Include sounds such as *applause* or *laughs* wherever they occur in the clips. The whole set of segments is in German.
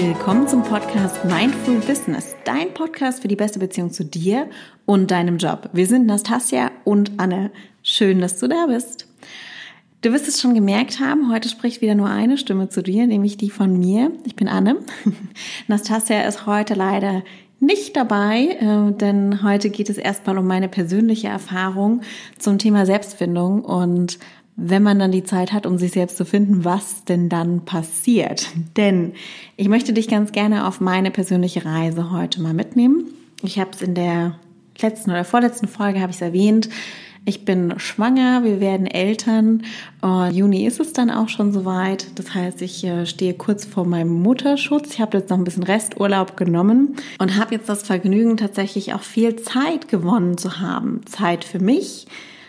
Willkommen zum Podcast Mindful Business, dein Podcast für die beste Beziehung zu dir und deinem Job. Wir sind Nastasia und Anne. Schön, dass du da bist. Du wirst es schon gemerkt haben, heute spricht wieder nur eine Stimme zu dir, nämlich die von mir. Ich bin Anne. *laughs* Nastasia ist heute leider nicht dabei, äh, denn heute geht es erstmal um meine persönliche Erfahrung zum Thema Selbstfindung und wenn man dann die Zeit hat, um sich selbst zu finden, was denn dann passiert. *laughs* Denn ich möchte dich ganz gerne auf meine persönliche Reise heute mal mitnehmen. Ich habe es in der letzten oder vorletzten Folge habe ich es erwähnt. Ich bin schwanger, wir werden Eltern. Uh, Juni ist es dann auch schon soweit. Das heißt, ich äh, stehe kurz vor meinem Mutterschutz. Ich habe jetzt noch ein bisschen Resturlaub genommen und habe jetzt das Vergnügen, tatsächlich auch viel Zeit gewonnen zu haben. Zeit für mich,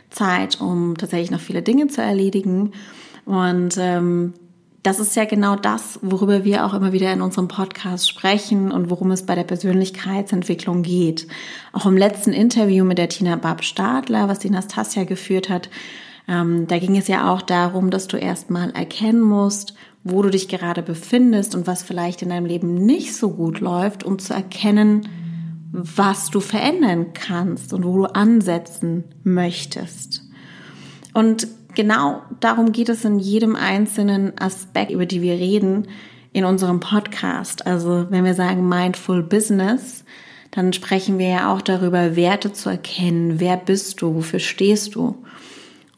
Zeit, um tatsächlich noch viele Dinge zu erledigen. Und ähm, das ist ja genau das, worüber wir auch immer wieder in unserem Podcast sprechen und worum es bei der Persönlichkeitsentwicklung geht. Auch im letzten Interview mit der Tina Bab Stadler, was die Nastasia geführt hat, ähm, da ging es ja auch darum, dass du erstmal erkennen musst, wo du dich gerade befindest und was vielleicht in deinem Leben nicht so gut läuft, um zu erkennen, was du verändern kannst und wo du ansetzen möchtest. Und genau darum geht es in jedem einzelnen Aspekt, über die wir reden, in unserem Podcast. Also wenn wir sagen Mindful Business, dann sprechen wir ja auch darüber, Werte zu erkennen. Wer bist du? Wofür stehst du?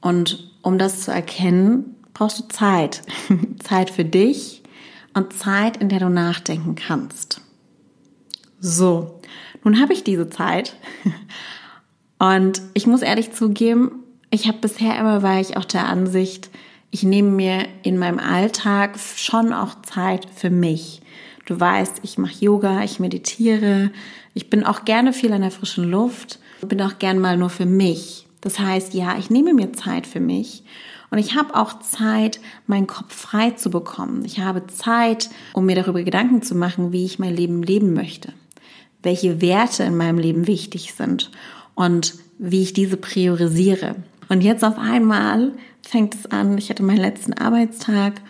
Und um das zu erkennen, brauchst du Zeit. *laughs* Zeit für dich und Zeit, in der du nachdenken kannst. So, nun habe ich diese Zeit und ich muss ehrlich zugeben, ich habe bisher immer war ich auch der Ansicht, ich nehme mir in meinem Alltag schon auch Zeit für mich. Du weißt, ich mache Yoga, ich meditiere, ich bin auch gerne viel an der frischen Luft, bin auch gern mal nur für mich. Das heißt, ja, ich nehme mir Zeit für mich und ich habe auch Zeit, meinen Kopf frei zu bekommen. Ich habe Zeit, um mir darüber Gedanken zu machen, wie ich mein Leben leben möchte welche Werte in meinem Leben wichtig sind und wie ich diese priorisiere. Und jetzt auf einmal fängt es an, ich hatte meinen letzten Arbeitstag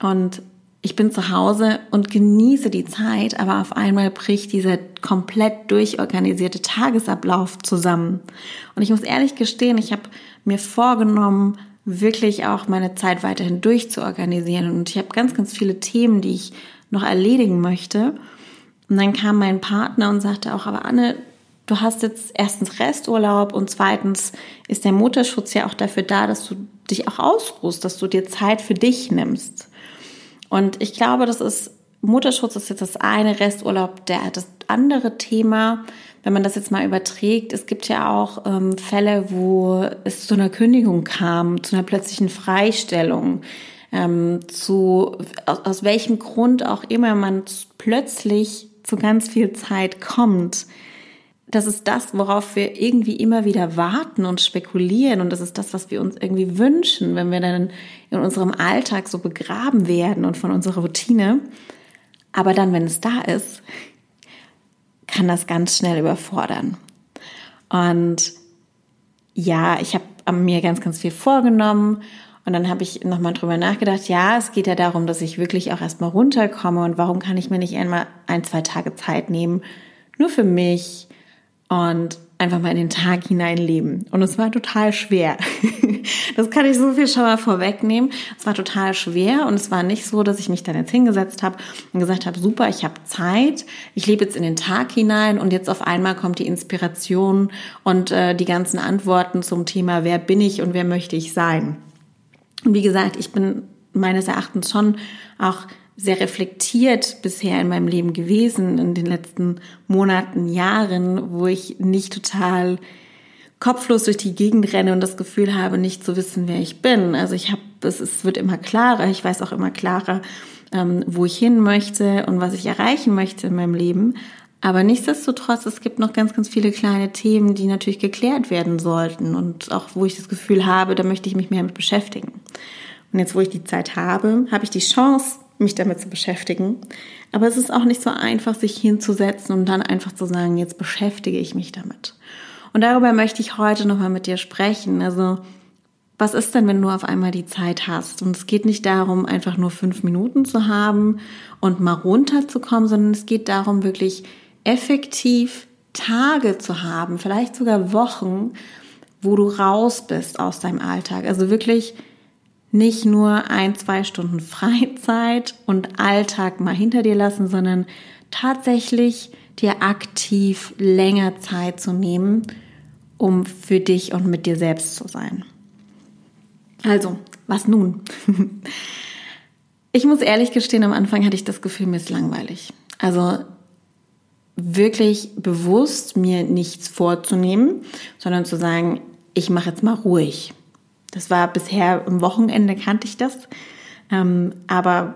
und ich bin zu Hause und genieße die Zeit, aber auf einmal bricht dieser komplett durchorganisierte Tagesablauf zusammen. Und ich muss ehrlich gestehen, ich habe mir vorgenommen, wirklich auch meine Zeit weiterhin durchzuorganisieren. Und ich habe ganz, ganz viele Themen, die ich noch erledigen möchte. Und dann kam mein Partner und sagte auch, aber Anne, du hast jetzt erstens Resturlaub und zweitens ist der Mutterschutz ja auch dafür da, dass du dich auch ausruhst, dass du dir Zeit für dich nimmst. Und ich glaube, das ist, Mutterschutz ist jetzt das eine, Resturlaub der, das andere Thema, wenn man das jetzt mal überträgt, es gibt ja auch ähm, Fälle, wo es zu einer Kündigung kam, zu einer plötzlichen Freistellung, ähm, zu aus, aus welchem Grund auch immer man plötzlich zu ganz viel Zeit kommt, das ist das, worauf wir irgendwie immer wieder warten und spekulieren. Und das ist das, was wir uns irgendwie wünschen, wenn wir dann in unserem Alltag so begraben werden und von unserer Routine. Aber dann, wenn es da ist, kann das ganz schnell überfordern. Und ja, ich habe mir ganz, ganz viel vorgenommen und dann habe ich nochmal drüber nachgedacht, ja, es geht ja darum, dass ich wirklich auch erstmal runterkomme und warum kann ich mir nicht einmal ein, zwei Tage Zeit nehmen, nur für mich und einfach mal in den Tag hineinleben. Und es war total schwer. *laughs* Das kann ich so viel schon mal vorwegnehmen. Es war total schwer und es war nicht so, dass ich mich dann jetzt hingesetzt habe und gesagt habe, super, ich habe Zeit, ich lebe jetzt in den Tag hinein und jetzt auf einmal kommt die Inspiration und äh, die ganzen Antworten zum Thema, wer bin ich und wer möchte ich sein. Und wie gesagt, ich bin meines Erachtens schon auch sehr reflektiert bisher in meinem Leben gewesen, in den letzten Monaten, Jahren, wo ich nicht total kopflos durch die Gegend renne und das Gefühl habe, nicht zu wissen, wer ich bin. Also ich habe, es, es wird immer klarer, ich weiß auch immer klarer, ähm, wo ich hin möchte und was ich erreichen möchte in meinem Leben. Aber nichtsdestotrotz, es gibt noch ganz, ganz viele kleine Themen, die natürlich geklärt werden sollten und auch wo ich das Gefühl habe, da möchte ich mich mehr mit beschäftigen. Und jetzt, wo ich die Zeit habe, habe ich die Chance, mich damit zu beschäftigen. Aber es ist auch nicht so einfach, sich hinzusetzen und dann einfach zu sagen, jetzt beschäftige ich mich damit. Und darüber möchte ich heute nochmal mit dir sprechen. Also, was ist denn, wenn du auf einmal die Zeit hast? Und es geht nicht darum, einfach nur fünf Minuten zu haben und mal runterzukommen, sondern es geht darum, wirklich effektiv Tage zu haben, vielleicht sogar Wochen, wo du raus bist aus deinem Alltag. Also wirklich nicht nur ein, zwei Stunden *laughs* Freizeit und Alltag mal hinter dir lassen, sondern tatsächlich dir aktiv länger Zeit zu nehmen, um für dich und mit dir selbst zu sein. Also, was nun? *laughs* Ich muss ehrlich gestehen, am Anfang hatte ich das Gefühl, mir ist langweilig. Also wirklich bewusst mir nichts vorzunehmen, sondern zu sagen, ich mache jetzt mal ruhig. Das war bisher am Wochenende kannte ich das, ähm, aber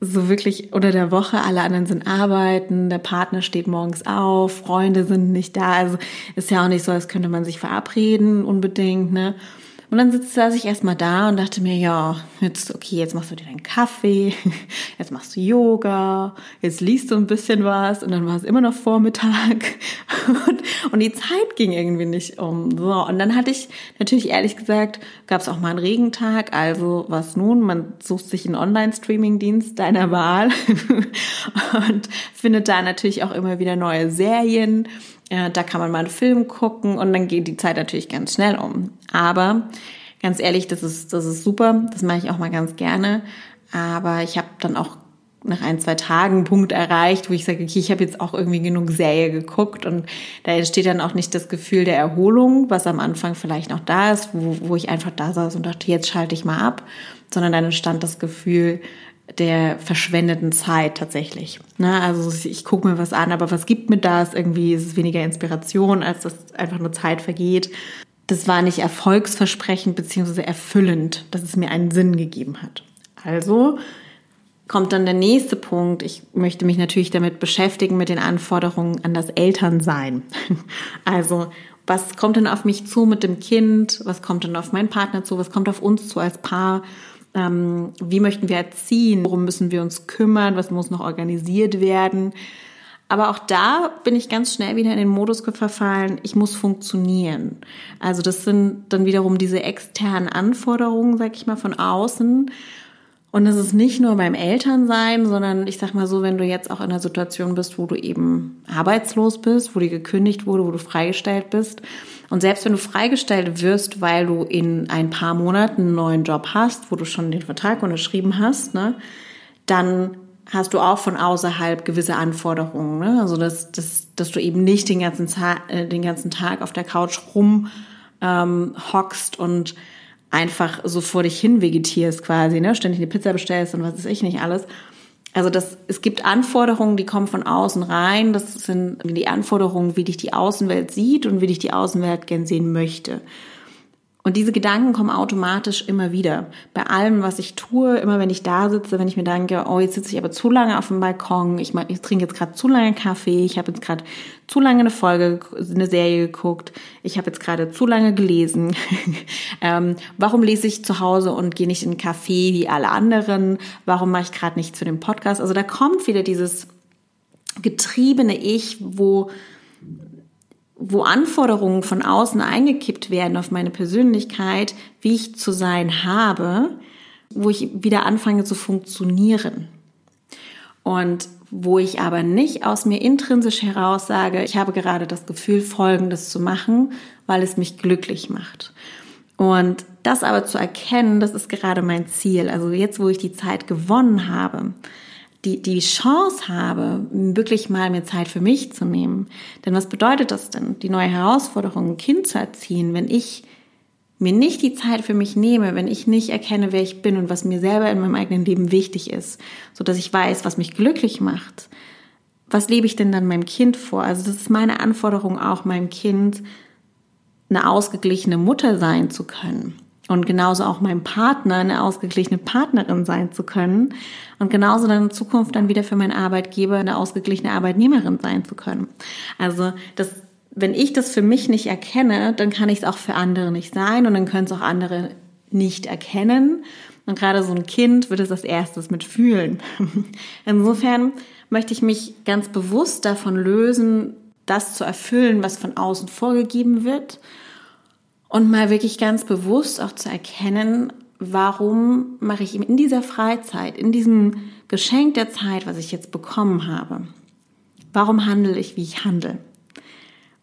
so wirklich unter der Woche, alle anderen sind arbeiten, der Partner steht morgens auf, Freunde sind nicht da, also ist ja auch nicht so, als könnte man sich verabreden unbedingt, ne? Und dann saß ich erstmal da und dachte mir, ja, jetzt, okay, jetzt machst du dir deinen Kaffee, *laughs* jetzt machst du Yoga, jetzt liest du ein bisschen was. Und dann war es immer noch Vormittag. *laughs* Und, und die Zeit ging irgendwie nicht um. So, und dann hatte ich natürlich ehrlich gesagt, gab es auch mal einen Regentag, also was nun? Man sucht sich einen Online-Streaming-Dienst deiner Wahl. *laughs* Und findet da natürlich auch immer wieder neue Serien ja, da kann man mal einen Film gucken und dann geht die Zeit natürlich ganz schnell um. Aber ganz ehrlich, das ist, das ist super. Das mache ich auch mal ganz gerne. Aber ich habe dann auch nach ein, zwei Tagen einen Punkt erreicht, wo ich sage, okay, ich habe jetzt auch irgendwie genug Serie geguckt und da entsteht dann auch nicht das Gefühl der Erholung, was am Anfang vielleicht noch da ist, wo, wo ich einfach da saß und dachte, jetzt schalte ich mal ab, sondern dann entstand das Gefühl, der verschwendeten Zeit tatsächlich. Ne? Also ich gucke mir was an, aber was gibt mir das? Irgendwie ist es weniger Inspiration, als dass einfach nur Zeit vergeht. Das war nicht erfolgsversprechend beziehungsweise erfüllend, dass es mir einen Sinn gegeben hat. Also kommt dann der nächste Punkt. Ich möchte mich natürlich damit beschäftigen mit den Anforderungen an das Elternsein. *laughs* Also was kommt denn auf mich zu mit dem Kind? Was kommt denn auf meinen Partner zu? Was kommt auf uns zu als Paar? Ähm, wie möchten wir erziehen? Worum müssen wir uns kümmern? Was muss noch organisiert werden? Aber auch da bin ich ganz schnell wieder in den Modus verfallen, ich muss funktionieren. Also das sind dann wiederum diese externen Anforderungen, sag ich mal, von außen. Und das ist nicht nur beim Elternsein, sondern ich sag mal so, wenn du jetzt auch in einer Situation bist, wo du eben arbeitslos bist, wo dir gekündigt wurde, wo du freigestellt bist. Und selbst wenn du freigestellt wirst, weil du in ein paar Monaten einen neuen Job hast, wo du schon den Vertrag unterschrieben hast, ne, dann hast du auch von außerhalb gewisse Anforderungen. Ne? Also dass, dass, dass du eben nicht den ganzen, Tag, äh, den ganzen Tag auf der Couch rum ähm, und einfach so vor dich hin vegetierst quasi, ne? Ständig eine Pizza bestellst und was weiß ich nicht alles. Also das, es gibt Anforderungen, die kommen von außen rein. Das sind die Anforderungen, wie dich die Außenwelt sieht und wie dich die Außenwelt gern sehen möchte. Und diese Gedanken kommen automatisch immer wieder. Bei allem, was ich tue, immer wenn ich da sitze, wenn ich mir denke, oh, jetzt sitze ich aber zu lange auf dem Balkon, ich, ich trinke jetzt gerade zu lange Kaffee, ich habe jetzt gerade zu lange eine Folge, eine Serie geguckt, ich habe jetzt gerade zu lange gelesen. *laughs* ähm, warum lese ich zu Hause und gehe nicht in einen Café wie alle anderen? Warum mache ich gerade nicht zu dem Podcast? Also da kommt wieder dieses getriebene Ich, wo wo Anforderungen von außen eingekippt werden auf meine Persönlichkeit, wie ich zu sein habe, wo ich wieder anfange zu funktionieren. Und wo ich aber nicht aus mir intrinsisch heraus sage, ich habe gerade das Gefühl, Folgendes zu machen, weil es mich glücklich macht. Und das aber zu erkennen, das ist gerade mein Ziel. Also jetzt, wo ich die Zeit gewonnen habe, die, die Chance habe, wirklich mal mir Zeit für mich zu nehmen. Denn was bedeutet das denn, die neue Herausforderung, ein Kind zu erziehen, wenn ich mir nicht die Zeit für mich nehme, wenn ich nicht erkenne, wer ich bin und was mir selber in meinem eigenen Leben wichtig ist, so dass ich weiß, was mich glücklich macht. Was lebe ich denn dann meinem Kind vor? Also das ist meine Anforderung auch meinem Kind, eine ausgeglichene Mutter sein zu können und genauso auch meinem Partner eine ausgeglichene Partnerin sein zu können und genauso dann in Zukunft dann wieder für meinen Arbeitgeber eine ausgeglichene Arbeitnehmerin sein zu können. Also das, wenn ich das für mich nicht erkenne, dann kann ich es auch für andere nicht sein und dann können es auch andere nicht erkennen. Und gerade so ein Kind wird es als erstes mitfühlen. *laughs* Insofern möchte ich mich ganz bewusst davon lösen, das zu erfüllen, was von außen vorgegeben wird Und mal wirklich ganz bewusst auch zu erkennen, warum mache ich in dieser Freizeit, in diesem Geschenk der Zeit, was ich jetzt bekommen habe, warum handle ich, wie ich handle?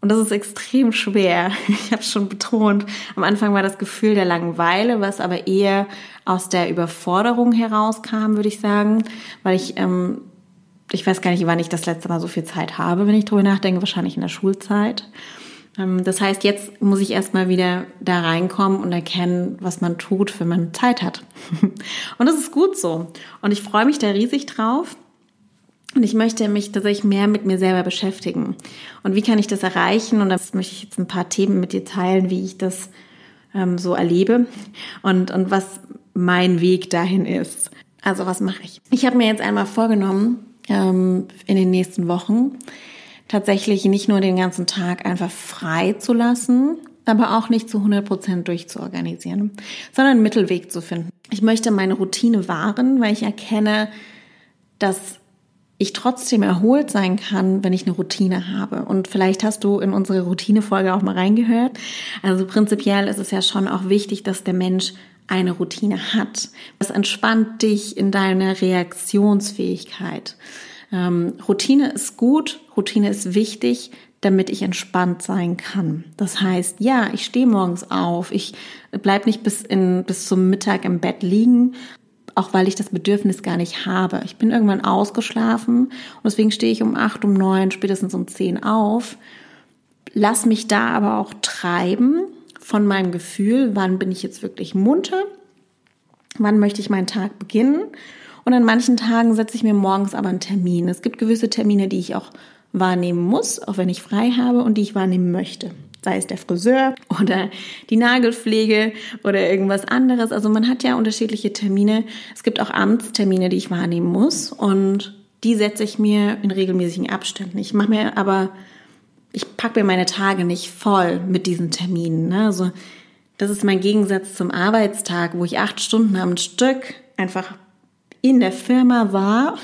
Und das ist extrem schwer. *laughs* Ich habe schon betont. Am Anfang war das Gefühl der Langeweile, was aber eher aus der Überforderung herauskam, würde ich sagen, weil ich ähm, ich weiß gar nicht, wann ich das letzte Mal so viel Zeit habe, wenn ich drüber nachdenke, wahrscheinlich in der Schulzeit. Ähm, das heißt, jetzt muss ich erstmal wieder da reinkommen und erkennen, was man tut, wenn man Zeit hat. *laughs* Und das ist gut so. Und ich freue mich da riesig drauf. Und ich möchte mich tatsächlich mehr mit mir selber beschäftigen. Und wie kann ich das erreichen? Und das möchte ich jetzt ein paar Themen mit dir teilen, wie ich das ähm, so erlebe und, und was mein Weg dahin ist. Also was mache ich? Ich habe mir jetzt einmal vorgenommen, ähm, in den nächsten Wochen tatsächlich nicht nur den ganzen Tag einfach frei zu lassen, aber auch nicht zu 100 Prozent durchzuorganisieren, sondern einen Mittelweg zu finden. Ich möchte meine Routine wahren, weil ich erkenne, dass ich trotzdem erholt sein kann, wenn ich eine Routine habe. Und vielleicht hast du in unsere Routinefolge auch mal reingehört. Also prinzipiell ist es ja schon auch wichtig, dass der Mensch eine Routine hat. Das entspannt dich in deiner Reaktionsfähigkeit. Ähm, Routine ist gut, Routine ist wichtig, damit ich entspannt sein kann. Das heißt, ja, ich stehe morgens auf, ich bleib nicht bis, in, bis zum Mittag im Bett liegen, auch weil ich das Bedürfnis gar nicht habe. Ich bin irgendwann ausgeschlafen und deswegen stehe ich um acht, um neun, spätestens um zehn auf. Lass mich da aber auch treiben von meinem Gefühl, wann bin ich jetzt wirklich munter, wann möchte ich meinen Tag beginnen. Und an manchen Tagen setze ich mir morgens aber einen Termin. Es gibt gewisse Termine, die ich auch wahrnehmen muss, auch wenn ich frei habe und die ich wahrnehmen möchte. Sei es der Friseur oder die Nagelpflege oder irgendwas anderes. Also man hat ja unterschiedliche Termine. Es gibt auch Amtstermine, die ich wahrnehmen muss und die setze ich mir in regelmäßigen Abständen. Ich mache mir aber ich packe mir meine Tage nicht voll mit diesen Terminen. Ne? Also das ist mein Gegensatz zum Arbeitstag, wo ich acht Stunden am Stück einfach in der Firma war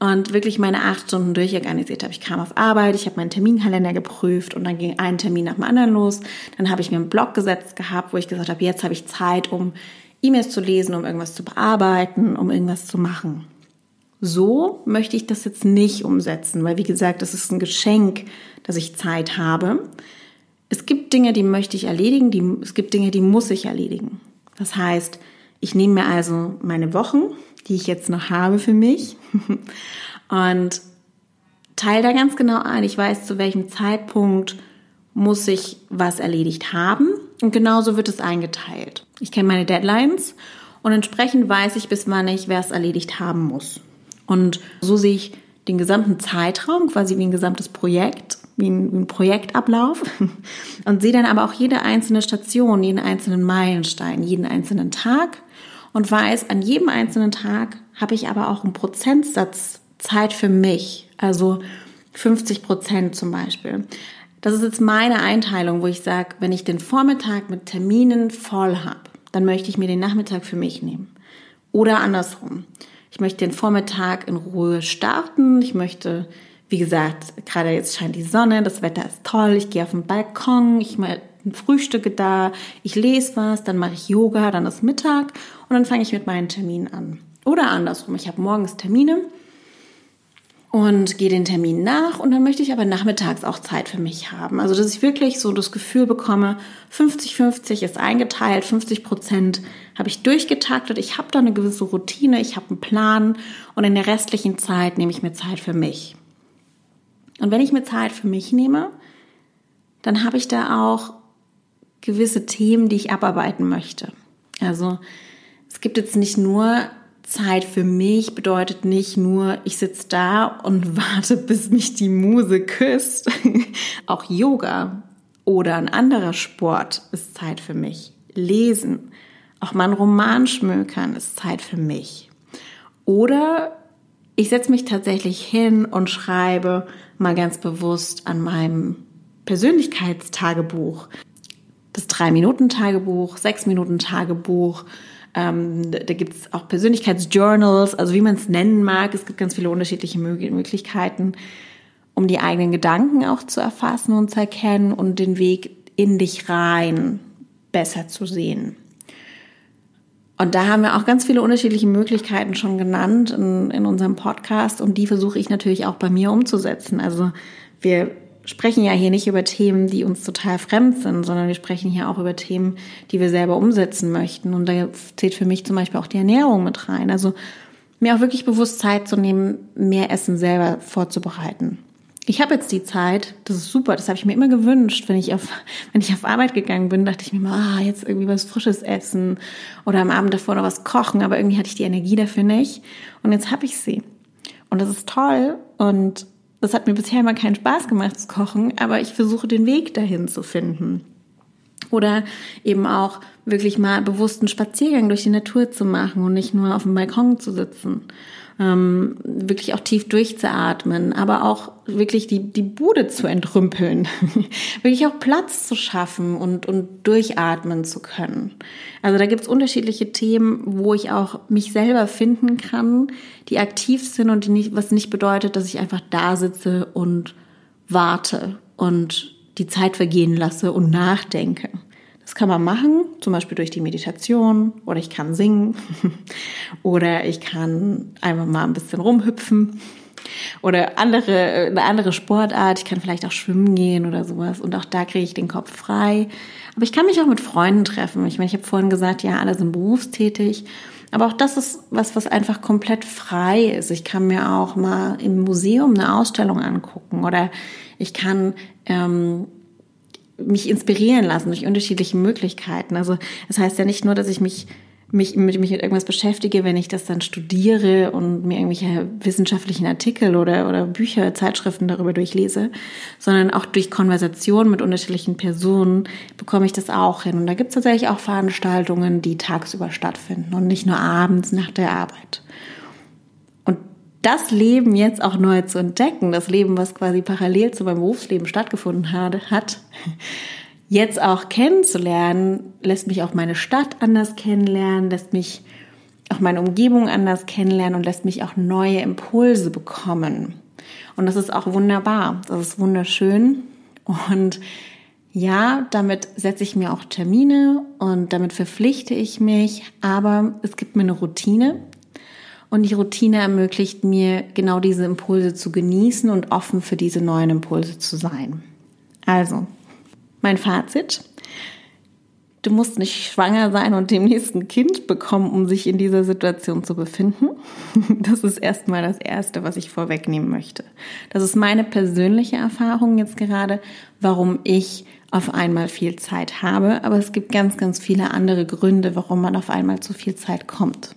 und wirklich meine acht Stunden durchorganisiert habe. Ich kam auf Arbeit, ich habe meinen Terminkalender geprüft und dann ging ein Termin nach dem anderen los. Dann habe ich mir einen Blog gesetzt gehabt, wo ich gesagt habe, jetzt habe ich Zeit, um E-Mails zu lesen, um irgendwas zu bearbeiten, um irgendwas zu machen. So möchte ich das jetzt nicht umsetzen, weil wie gesagt, das ist ein Geschenk, dass ich Zeit habe. Es gibt Dinge, die möchte ich erledigen, die, es gibt Dinge, die muss ich erledigen. Das heißt, ich nehme mir also meine Wochen, die ich jetzt noch habe für mich und teile da ganz genau ein. Ich weiß, zu welchem Zeitpunkt muss ich was erledigt haben und genauso wird es eingeteilt. Ich kenne meine Deadlines und entsprechend weiß ich, bis wann ich was erledigt haben muss. Und so sehe ich den gesamten Zeitraum, quasi wie ein gesamtes Projekt, wie ein, wie ein Projektablauf und sehe dann aber auch jede einzelne Station, jeden einzelnen Meilenstein, jeden einzelnen Tag und weiß, an jedem einzelnen Tag habe ich aber auch einen Prozentsatz Zeit für mich, also 50 Prozent zum Beispiel. Das ist jetzt meine Einteilung, wo ich sage, wenn ich den Vormittag mit Terminen voll habe, dann möchte ich mir den Nachmittag für mich nehmen. Oder andersrum. Ich möchte den Vormittag in Ruhe starten. Ich möchte, wie gesagt, gerade jetzt scheint die Sonne, das Wetter ist toll. Ich gehe auf den Balkon, ich frühstücke da, ich lese was, dann mache ich Yoga, dann ist Mittag und dann fange ich mit meinen Terminen an. Oder andersrum, ich habe morgens Termine und gehe den Termin nach und dann möchte ich aber nachmittags auch Zeit für mich haben. Also dass ich wirklich so das Gefühl bekomme, 50-50 ist eingeteilt, 50 Prozent habe ich durchgetaktet, ich habe da eine gewisse Routine, ich habe einen Plan und in der restlichen Zeit nehme ich mir Zeit für mich. Und wenn ich mir Zeit für mich nehme, dann habe ich da auch gewisse Themen, die ich abarbeiten möchte. Also es gibt jetzt nicht nur Zeit für mich bedeutet nicht nur, ich sitze da und *laughs* warte, bis mich die Muse küsst. *laughs* Auch Yoga oder ein anderer Sport ist Zeit für mich. Lesen, auch mal ein Roman schmökern ist Zeit für mich. Oder ich setze mich tatsächlich hin und schreibe mal ganz bewusst an meinem Persönlichkeitstagebuch. Das Drei-Minuten-Tagebuch, Sechs-Minuten-Tagebuch, ähm, da gibt es auch Persönlichkeitsjournals, also wie man es nennen mag. Es gibt ganz viele unterschiedliche Möglichkeiten, um die eigenen Gedanken auch zu erfassen und zu erkennen und den Weg in dich rein besser zu sehen. Und da haben wir auch ganz viele unterschiedliche Möglichkeiten schon genannt in, in unserem Podcast und die versuche ich natürlich auch bei mir umzusetzen. Also wir sprechen ja hier nicht über Themen, die uns total fremd sind, sondern wir sprechen hier auch über Themen, die wir selber umsetzen möchten. Und da zählt für mich zum Beispiel auch die Ernährung mit rein. Also mir auch wirklich bewusst Zeit zu nehmen, mehr Essen selber vorzubereiten ich habe jetzt die Zeit, das ist super, das habe ich mir immer gewünscht, wenn ich auf, *laughs* wenn ich auf Arbeit gegangen bin, dachte ich mir mal, ah, jetzt irgendwie was Frisches essen oder am Abend davor noch was kochen, aber irgendwie hatte ich die Energie dafür nicht. Und jetzt habe ich sie. Und das ist toll und das hat mir bisher immer keinen Spaß gemacht zu kochen, aber ich versuche den Weg dahin zu finden. Oder eben auch wirklich mal bewussten Spaziergang durch die Natur zu machen und nicht nur auf dem Balkon zu sitzen ähm, wirklich auch tief durchzuatmen, aber auch wirklich die, die Bude zu entrümpeln, *laughs* wirklich auch Platz zu schaffen und, und durchatmen zu können. Also da gibt's unterschiedliche Themen, wo ich auch mich selber finden kann, die aktiv sind und die nicht, was nicht bedeutet, dass ich einfach da sitze und warte und die Zeit vergehen lasse und nachdenke. Das kann man machen, zum Beispiel durch die Meditation oder ich kann singen *laughs* oder ich kann einfach mal ein bisschen rumhüpfen oder andere, eine andere Sportart. Ich kann vielleicht auch schwimmen gehen oder sowas und auch da kriege ich den Kopf frei. Aber ich kann mich auch mit Freunden treffen. Ich meine, ich habe vorhin gesagt, ja, alle sind berufstätig. Aber auch das ist was, was einfach komplett frei ist. Ich kann mir auch mal im Museum eine Ausstellung angucken oder ich kann ähm, mich inspirieren lassen durch unterschiedliche Möglichkeiten. Also das heißt ja nicht nur, dass ich mich mich mit, mich mit irgendwas beschäftige, wenn ich das dann studiere und mir irgendwelche wissenschaftlichen Artikel oder, oder Bücher, Zeitschriften darüber durchlese, sondern auch durch Konversation mit unterschiedlichen Personen bekomme ich das auch hin. Und da gibt es tatsächlich auch Veranstaltungen, die tagsüber stattfinden und nicht nur abends nach der Arbeit das Leben jetzt auch neu zu entdecken, das Leben, was quasi parallel zu meinem Berufsleben stattgefunden hat, jetzt auch kennenzulernen, lässt mich auch meine Stadt anders kennenlernen, lässt mich auch meine Umgebung anders kennenlernen und lässt mich auch neue Impulse bekommen. Und das ist auch wunderbar, das ist wunderschön. Und ja, damit setze ich mir auch Termine und damit verpflichte ich mich, aber es gibt mir eine Routine, und die Routine ermöglicht mir, genau diese Impulse zu genießen und offen für diese neuen Impulse zu sein. Also, mein Fazit. Du musst nicht schwanger sein und dem nächsten Kind bekommen, um sich in dieser Situation zu befinden. *laughs* Das ist erstmal das Erste, was ich vorwegnehmen möchte. Das ist meine persönliche Erfahrung jetzt gerade, warum ich auf einmal viel Zeit habe. Aber es gibt ganz, ganz viele andere Gründe, warum man auf einmal zu viel Zeit kommt.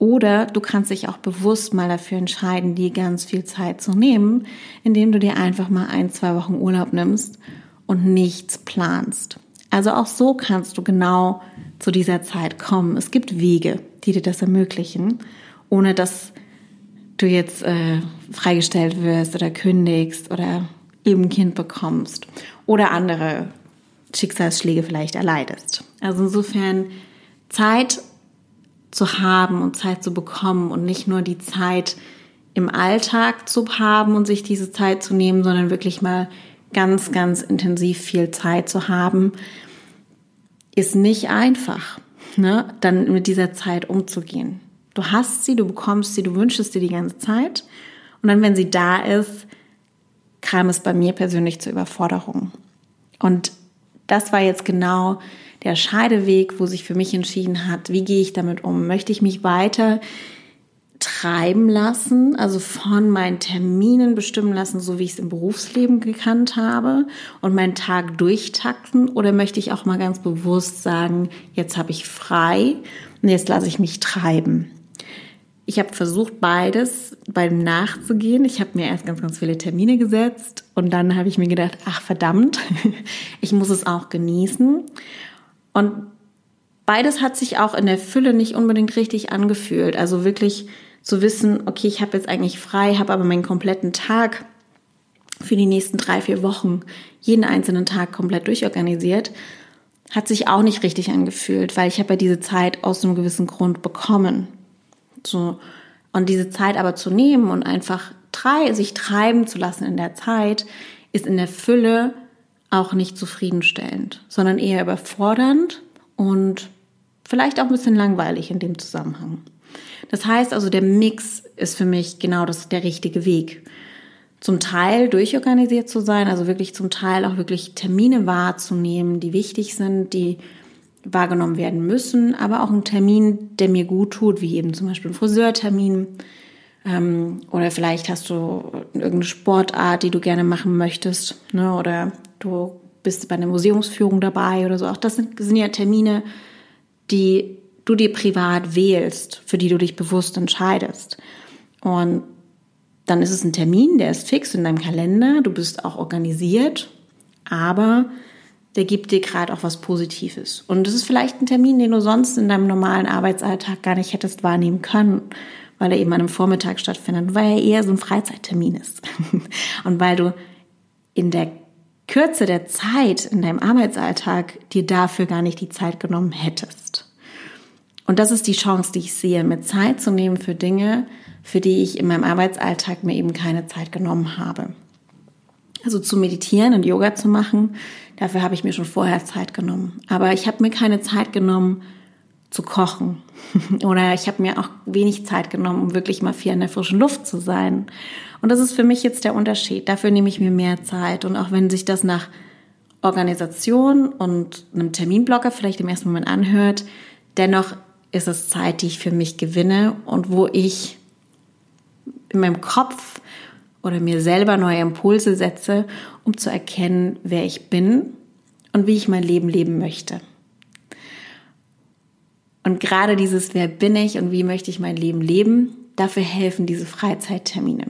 Oder du kannst dich auch bewusst mal dafür entscheiden, dir ganz viel Zeit zu nehmen, indem du dir einfach mal ein, zwei Wochen Urlaub nimmst und nichts planst. Also auch so kannst du genau zu dieser Zeit kommen. Es gibt Wege, die dir das ermöglichen, ohne dass du jetzt äh, freigestellt wirst oder kündigst oder eben Kind bekommst oder andere Schicksalsschläge vielleicht erleidest. Also insofern Zeit zu haben und Zeit zu bekommen und nicht nur die Zeit im Alltag zu haben und sich diese Zeit zu nehmen, sondern wirklich mal ganz, ganz intensiv viel Zeit zu haben, ist nicht einfach, ne? dann mit dieser Zeit umzugehen. Du hast sie, du bekommst sie, du wünschst sie die ganze Zeit und dann, wenn sie da ist, kam es bei mir persönlich zur Überforderung. Und das war jetzt genau der Scheideweg, wo sich für mich entschieden hat, wie gehe ich damit um? Möchte ich mich weiter treiben lassen, also von meinen Terminen bestimmen lassen, so wie ich es im Berufsleben gekannt habe und meinen Tag durchtakten oder möchte ich auch mal ganz bewusst sagen, jetzt habe ich frei und jetzt lasse ich mich treiben. Ich habe versucht, beides beim nachzugehen. Ich habe mir erst ganz, ganz viele Termine gesetzt und dann habe ich mir gedacht, ach verdammt, *laughs* ich muss es auch genießen. Und beides hat sich auch in der Fülle nicht unbedingt richtig angefühlt. Also wirklich zu wissen, okay, ich habe jetzt eigentlich frei, habe aber meinen kompletten Tag für die nächsten drei, vier Wochen, jeden einzelnen Tag komplett durchorganisiert, hat sich auch nicht richtig angefühlt, weil ich habe ja diese Zeit aus einem gewissen Grund bekommen. So. Und diese Zeit aber zu nehmen und einfach drei, sich treiben zu lassen in der Zeit, ist in der Fülle auch nicht zufriedenstellend, sondern eher überfordernd und vielleicht auch ein bisschen langweilig in dem Zusammenhang. Das heißt also, der Mix ist für mich genau das der richtige Weg. Zum Teil durchorganisiert zu sein, also wirklich zum Teil auch wirklich Termine wahrzunehmen, die wichtig sind, die wahrgenommen werden müssen, aber auch ein Termin, der mir gut tut, wie eben zum Beispiel ein Friseurtermin. Ähm, oder vielleicht hast du irgendeine Sportart, die du gerne machen möchtest, ne? oder du bist bei einer Museumsführung dabei oder so. Auch das sind, sind ja Termine, die du dir privat wählst, für die du dich bewusst entscheidest. Und dann ist es ein Termin, der ist fix in deinem Kalender, du bist auch organisiert, aber der gibt dir gerade auch was Positives. Und es ist vielleicht ein Termin, den du sonst in deinem normalen Arbeitsalltag gar nicht hättest wahrnehmen können, weil er eben an einem Vormittag stattfindet, weil er eher so ein Freizeittermin ist. *laughs* Und weil du in der Kürze der Zeit in deinem Arbeitsalltag dir dafür gar nicht die Zeit genommen hättest. Und das ist die Chance, die ich sehe, mir Zeit zu nehmen für Dinge, für die ich in meinem Arbeitsalltag mir eben keine Zeit genommen habe. Also zu meditieren und Yoga zu machen, dafür habe ich mir schon vorher Zeit genommen. Aber ich habe mir keine Zeit genommen zu kochen. *laughs* Oder ich habe mir auch wenig Zeit genommen, um wirklich mal viel in der frischen Luft zu sein. Und das ist für mich jetzt der Unterschied. Dafür nehme ich mir mehr Zeit. Und auch wenn sich das nach Organisation und einem Terminblocker vielleicht im ersten Moment anhört, dennoch ist es Zeit, die ich für mich gewinne und wo ich in meinem Kopf oder mir selber neue Impulse setze, um zu erkennen, wer ich bin und wie ich mein Leben leben möchte. Und gerade dieses, wer bin ich und wie möchte ich mein Leben leben, dafür helfen diese Freizeittermine.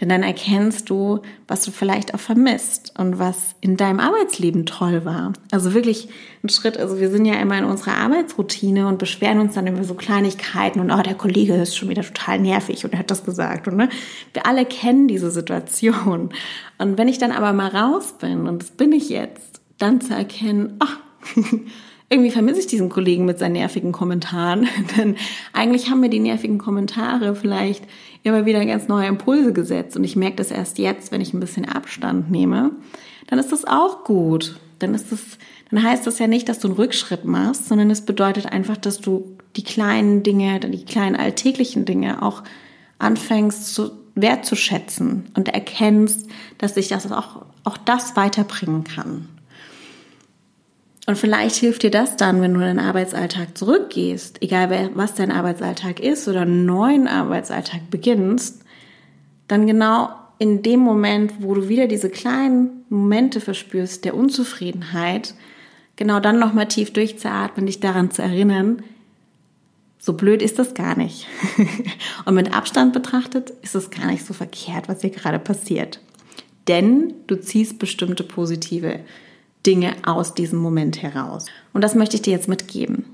Denn dann erkennst du, was du vielleicht auch vermisst und was in deinem Arbeitsleben toll war. Also wirklich ein Schritt, also wir sind ja immer in unserer Arbeitsroutine und beschweren uns dann über so Kleinigkeiten und oh, der Kollege ist schon wieder total nervig und er hat das gesagt. Und ne, wir alle kennen diese Situation. Und wenn ich dann aber mal raus bin, und das bin ich jetzt, dann zu erkennen, ach, *laughs* irgendwie vermisse ich diesen Kollegen mit seinen nervigen Kommentaren. *laughs* Denn eigentlich haben mir die nervigen Kommentare vielleicht immer wieder ganz neue Impulse gesetzt. Und ich merke das erst jetzt, wenn ich ein bisschen Abstand nehme. Dann ist das auch gut. Dann ist das, dann heißt das ja nicht, dass du einen Rückschritt machst, sondern es bedeutet einfach, dass du die kleinen Dinge, die kleinen alltäglichen Dinge auch anfängst zu wertzuschätzen und erkennst, dass sich das auch, auch das weiterbringen kann. Und vielleicht hilft dir das dann, wenn du in den Arbeitsalltag zurückgehst, egal was dein Arbeitsalltag ist oder einen neuen Arbeitsalltag beginnst, dann genau in dem Moment, wo du wieder diese kleinen Momente verspürst der Unzufriedenheit, genau dann nochmal tief durchzuatmen, dich daran zu erinnern, so blöd ist das gar nicht. *laughs* Und mit Abstand betrachtet ist es gar nicht so verkehrt, was hier gerade passiert. Denn du ziehst bestimmte positive Dinge aus diesem Moment heraus. Und das möchte ich dir jetzt mitgeben.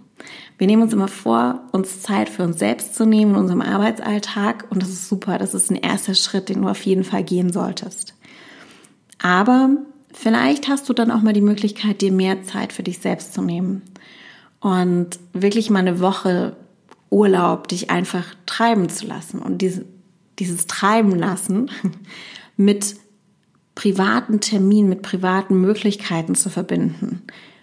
Wir nehmen uns immer vor, uns Zeit für uns selbst zu nehmen in unserem Arbeitsalltag und das ist super. Das ist ein erster Schritt, den du auf jeden Fall gehen solltest. Aber vielleicht hast du dann auch mal die Möglichkeit, dir mehr Zeit für dich selbst zu nehmen und wirklich mal eine Woche Urlaub dich einfach treiben zu lassen und diese, dieses Treiben lassen *laughs* mit privaten Termin, mit privaten Möglichkeiten zu verbinden.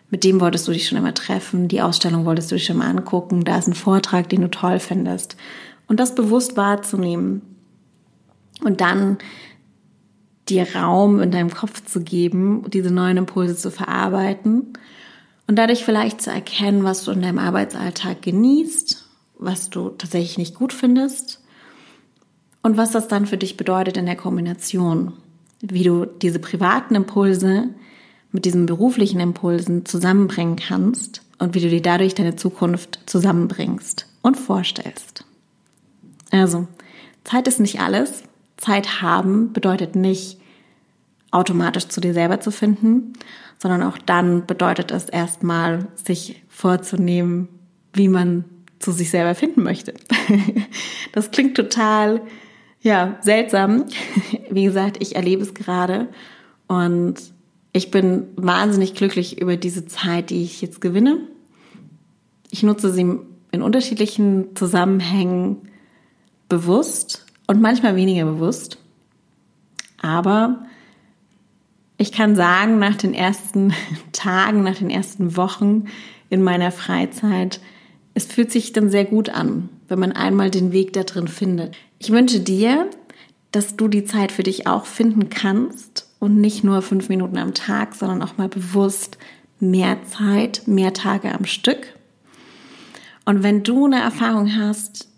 Mit dem wolltest du dich schon immer treffen, die Ausstellung wolltest du dich schon mal angucken, da ist ein Vortrag, den du toll findest. Und das bewusst wahrzunehmen und dann dir Raum in deinem Kopf zu geben, diese neuen Impulse zu verarbeiten und dadurch vielleicht zu erkennen, was du in deinem Arbeitsalltag genießt, was du tatsächlich nicht gut findest und was das dann für dich bedeutet in der Kombination wie du diese privaten Impulse mit diesen beruflichen Impulsen zusammenbringen kannst und wie du dir dadurch deine Zukunft zusammenbringst und vorstellst. Also, Zeit ist nicht alles. Zeit haben bedeutet nicht automatisch zu dir selber zu finden, sondern auch dann bedeutet es erstmal, sich vorzunehmen, wie man zu sich selber finden möchte. *laughs* Das klingt total ja, seltsam. *laughs* Wie gesagt, ich erlebe es gerade und ich bin wahnsinnig glücklich über diese Zeit, die ich jetzt gewinne. Ich nutze sie in unterschiedlichen Zusammenhängen bewusst und manchmal weniger bewusst. Aber Ich kann sagen, nach den ersten *laughs* Tagen, nach den ersten Wochen in meiner Freizeit, es fühlt sich dann sehr gut an, wenn man einmal den Weg da drin findet. Ich wünsche dir, dass du die Zeit für dich auch finden kannst und nicht nur fünf Minuten am Tag, sondern auch mal bewusst mehr Zeit, mehr Tage am Stück. Und wenn du eine Erfahrung hast,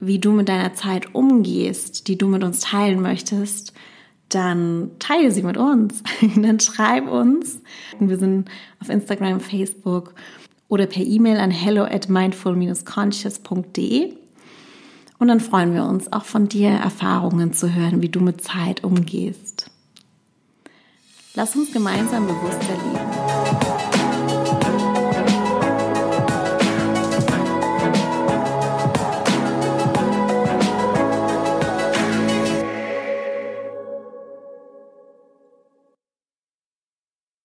wie du mit deiner Zeit umgehst, die du mit uns teilen möchtest, dann teile sie mit uns. *laughs* dann schreib uns. Wir sind auf Instagram, Facebook oder per E-Mail an hello at mindful-conscious.de. Und dann freuen wir uns auch von dir Erfahrungen zu hören, wie du mit Zeit umgehst. Lass uns gemeinsam bewusster leben.